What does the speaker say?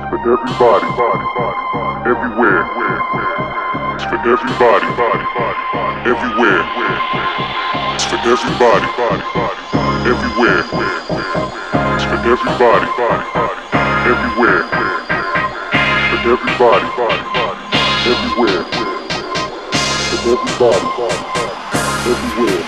It's for everybody, body, body, body, everywhere. It's for everybody, body, body, body, everywhere. It's for everybody, body, body, everywhere. It's for everybody, body, body, everywhere. For everybody, body, body, everywhere. For everybody, body, body, everywhere.